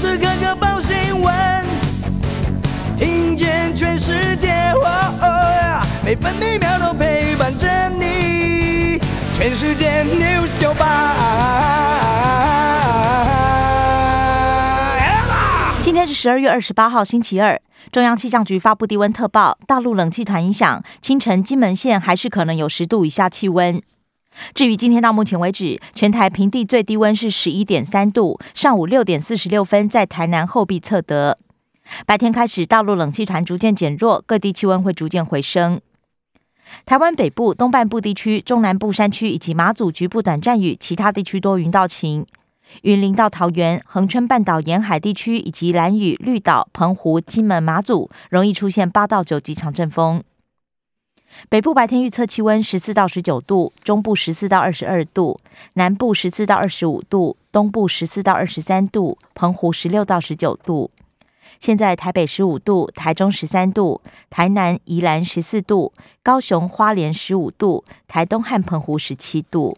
时刻刻报新闻，听见全世界，每分每秒都陪伴着你。全世界 news 九八。今天是十二月二十八号，星期二。中央气象局发布低温特报，大陆冷气团影响，清晨金门县还是可能有十度以下气温。至于今天到目前为止，全台平地最低温是十一点三度，上午六点四十六分在台南后壁测得。白天开始，大陆冷气团逐渐减弱，各地气温会逐渐回升。台湾北部、东半部地区、中南部山区以及马祖局部短暂雨，其他地区多云到晴。云林到桃园、恒春半岛沿海地区以及兰屿、绿岛、澎湖、金门、马祖，容易出现八到九级强阵风。北部白天预测气温十四到十九度，中部十四到二十二度，南部十四到二十五度，东部十四到二十三度，澎湖十六到十九度。现在台北十五度，台中十三度，台南、宜兰十四度，高雄、花莲十五度，台东和澎湖十七度。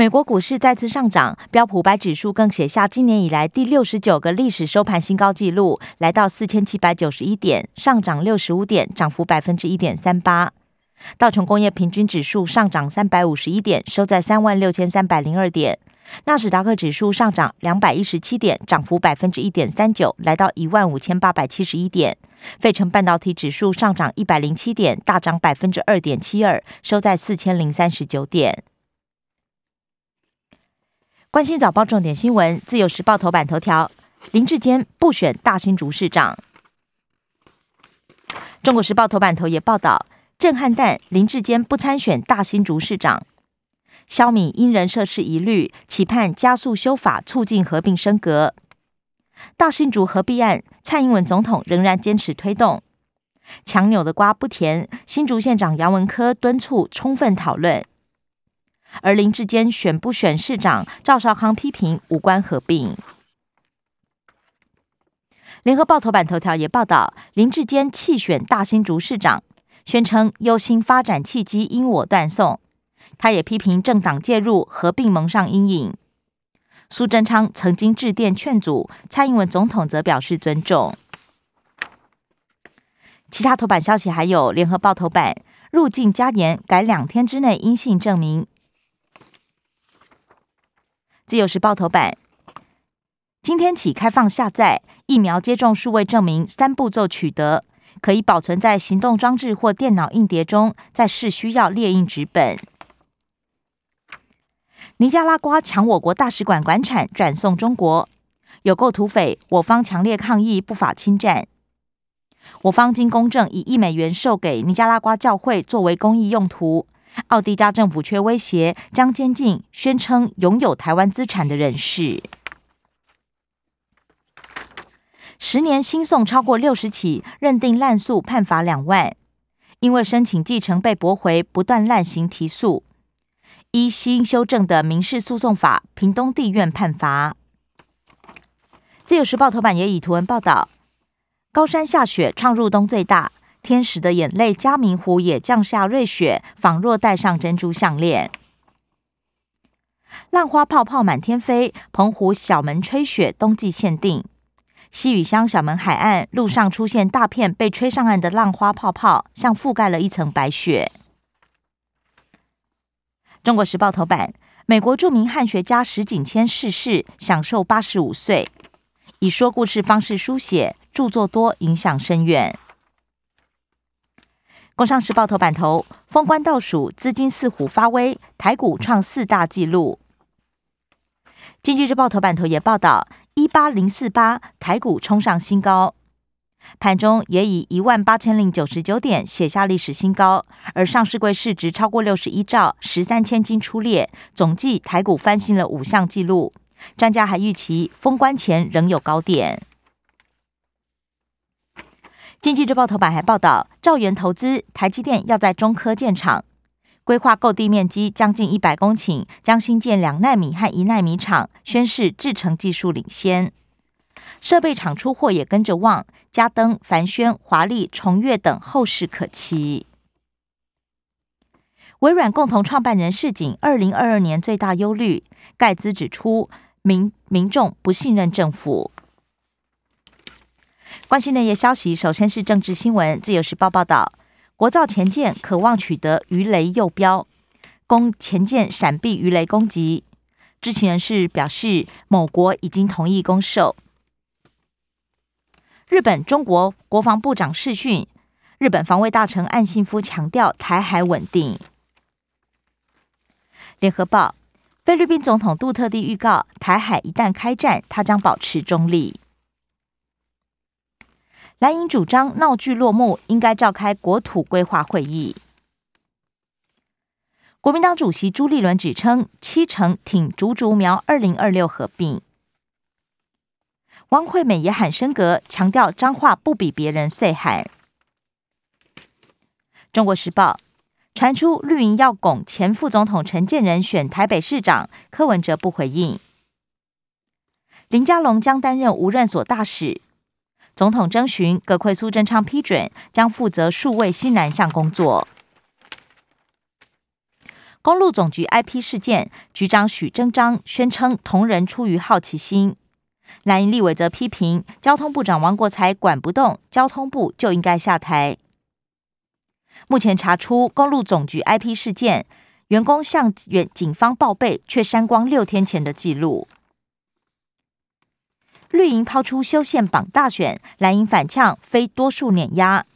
美国股市再次上涨，标普白指数更写下今年以来第六十九个历史收盘新高纪录，来到四千七百九十一点，上涨六十五点，涨幅百分之一点三八。道琼工业平均指数上涨三百五十一点，收在三万六千三百零二点。纳斯达克指数上涨两百一十七点，涨幅百分之一点三九，来到一万五千八百七十一点。费城半导体指数上涨一百零七点，大涨百分之二点七二，收在四千零三十九点。关心早报重点新闻，自由时报头版头条：林志坚不选大新竹市长。中国时报头版头也报道，震撼弹林志坚不参选大新竹市长。消弭因人设事疑虑，期盼加速修法，促进合并升格。大新竹合并案，蔡英文总统仍然坚持推动。强扭的瓜不甜，新竹县长杨文科敦促充分讨论。而林志坚选不选市长，赵少康批评无关合并。联合报头版头条也报道，林志坚弃选大新竹市长，宣称忧心发展契机因我断送。他也批评政党介入合并蒙上阴影。苏贞昌曾经致电劝阻，蔡英文总统则表示尊重。其他头版消息还有联合报头版入境加严，改两天之内阴性证明。自由时报头版：今天起开放下载疫苗接种数位证明，三步骤取得，可以保存在行动装置或电脑硬碟中，在市需要列印纸本。尼加拉瓜抢我国大使馆馆产转送中国，有够土匪！我方强烈抗议不法侵占。我方经公证，以一美元售给尼加拉瓜教会作为公益用途。奥地加政府却威胁将监禁宣称拥有台湾资产的人士。十年新送超过六十起，认定滥诉判罚两万，因为申请继承被驳回，不断滥行提诉。依新修正的民事诉讼法，屏东地院判罚。自由时报头版也以图文报道：高山下雪，创入冬最大。天使的眼泪，嘉明湖也降下瑞雪，仿若戴上珍珠项链。浪花泡泡满天飞，澎湖小门吹雪，冬季限定。西屿乡小门海岸路上出现大片被吹上岸的浪花泡泡，像覆盖了一层白雪。中国时报头版：美国著名汉学家石景谦逝世，享受八十五岁，以说故事方式书写，著作多，影响深远。工商时报头版头，封关倒数，资金似虎发威，台股创四大纪录。经济日报头版头也报道，一八零四八，台股冲上新高，盘中也以一万八千零九十九点写下历史新高，而上市柜市值超过六十一兆，十三千金出列，总计台股翻新了五项纪录。专家还预期封关前仍有高点。经济日报头版还报道，兆元投资台积电要在中科建厂，规划购地面积将近一百公顷，将新建两纳米和一纳米厂，宣示制程技术领先。设备厂出货也跟着旺，嘉登、凡轩、华丽、重越等后市可期。微软共同创办人市井二零二二年最大忧虑，盖茨指出，民民众不信任政府。关心内页消息，首先是政治新闻。自由时报报道，国造前舰渴望取得鱼雷右标，供前舰闪避鱼雷攻击。知情人士表示，某国已经同意供售。日本中国国防部长视讯，日本防卫大臣岸信夫强调台海稳定。联合报，菲律宾总统杜特地预告，台海一旦开战，他将保持中立。蓝营主张闹剧落幕，应该召开国土规划会议。国民党主席朱立伦指称，七成挺竹竹苗二零二六合并。汪惠美也喊升格，强调脏话不比别人细喊。中国时报传出绿营要拱前副总统陈建仁选台北市长，柯文哲不回应。林佳龙将担任无任所大使。总统征询，葛奎苏贞昌批准，将负责数位西南向工作。公路总局 IP 事件，局长许征章宣称同仁出于好奇心。蓝营立委则批评交通部长王国才管不动，交通部就应该下台。目前查出公路总局 IP 事件，员工向警方报备，却删光六天前的记录。绿营抛出修宪榜大选，蓝营反呛非多数碾压，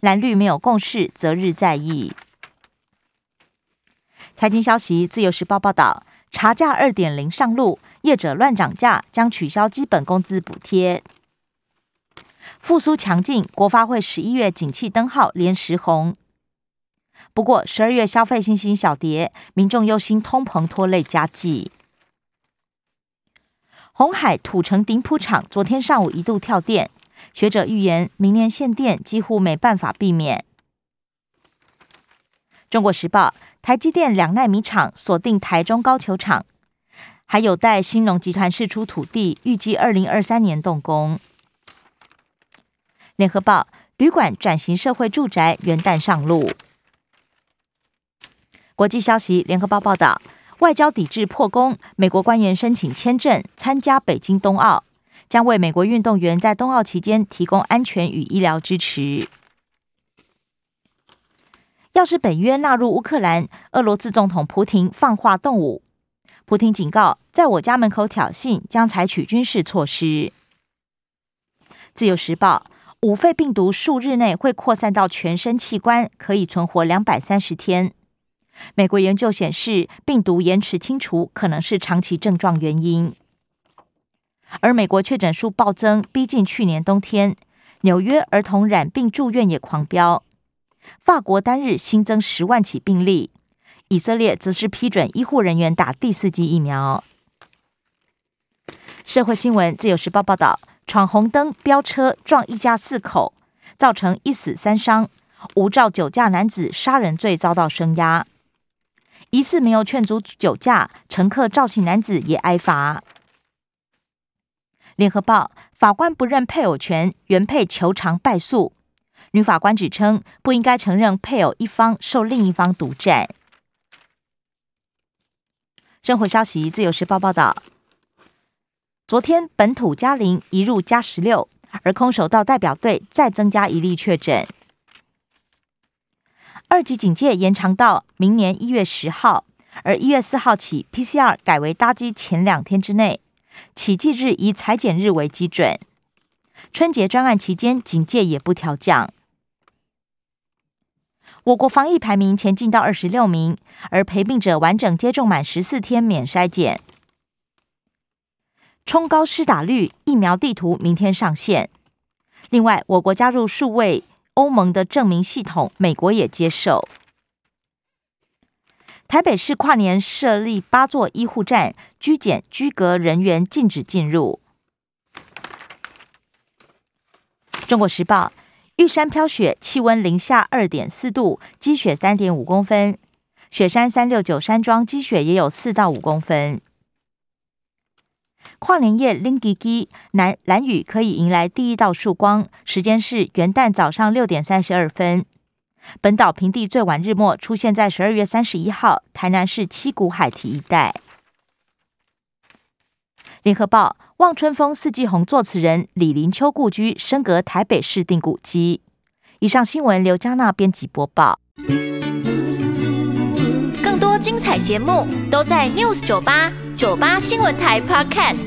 蓝绿没有共识，择日再议。财经消息，自由时报报道，茶价二点零上路，业者乱涨价，将取消基本工资补贴。复苏强劲，国发会十一月景气灯号连十红。不过十二月消费信心小跌，民众忧心通膨拖累家计。红海土城顶埔厂昨天上午一度跳电，学者预言明年限电几乎没办法避免。中国时报，台积电两纳米厂锁定台中高球场，还有待新农集团释出土地，预计二零二三年动工。联合报，旅馆转型社会住宅元旦上路。国际消息，联合报报道。外交抵制破功，美国官员申请签证参加北京冬奥，将为美国运动员在冬奥期间提供安全与医疗支持。要是北约纳入乌克兰，俄罗斯总统普廷放话动武。普廷警告，在我家门口挑衅，将采取军事措施。自由时报，五肺病毒数日内会扩散到全身器官，可以存活两百三十天。美国研究显示，病毒延迟清除可能是长期症状原因。而美国确诊数暴增，逼近去年冬天，纽约儿童染病住院也狂飙。法国单日新增十万起病例，以色列则是批准医护人员打第四剂疫苗。社会新闻，《自由时报》报道：闯红灯飙车撞一家四口，造成一死三伤，无照酒驾男子杀人罪遭到声押。疑似没有劝阻酒驾，乘客赵姓男子也挨罚。联合报法官不认配偶权，原配求偿败诉。女法官指称不应该承认配偶一方受另一方独占。生活消息，自由时报报道，昨天本土加零一入加十六，而空手道代表队再增加一例确诊。二级警戒延长到明年一月十号，而一月四号起，PCR 改为搭机前两天之内，起计日以裁剪日为基准。春节专案期间，警戒也不调降。我国防疫排名前进到二十六名，而陪病者完整接种满十四天免筛检，冲高施打率，疫苗地图明天上线。另外，我国加入数位。欧盟的证明系统，美国也接受。台北市跨年设立八座医护站，居检居隔人员禁止进入。中国时报：玉山飘雪，气温零下二点四度，积雪三点五公分。雪山三六九山庄积雪也有四到五公分。跨年夜拎吉吉，南蓝雨可以迎来第一道曙光，时间是元旦早上六点三十二分。本岛平地最晚日末出现在十二月三十一号，台南市七股海堤一带。联合报《望春风四季红》作词人李林秋故居升格台北市定古迹。以上新闻刘嘉娜编辑播报。更多精彩节目都在 News 九八。酒吧新闻台 podcast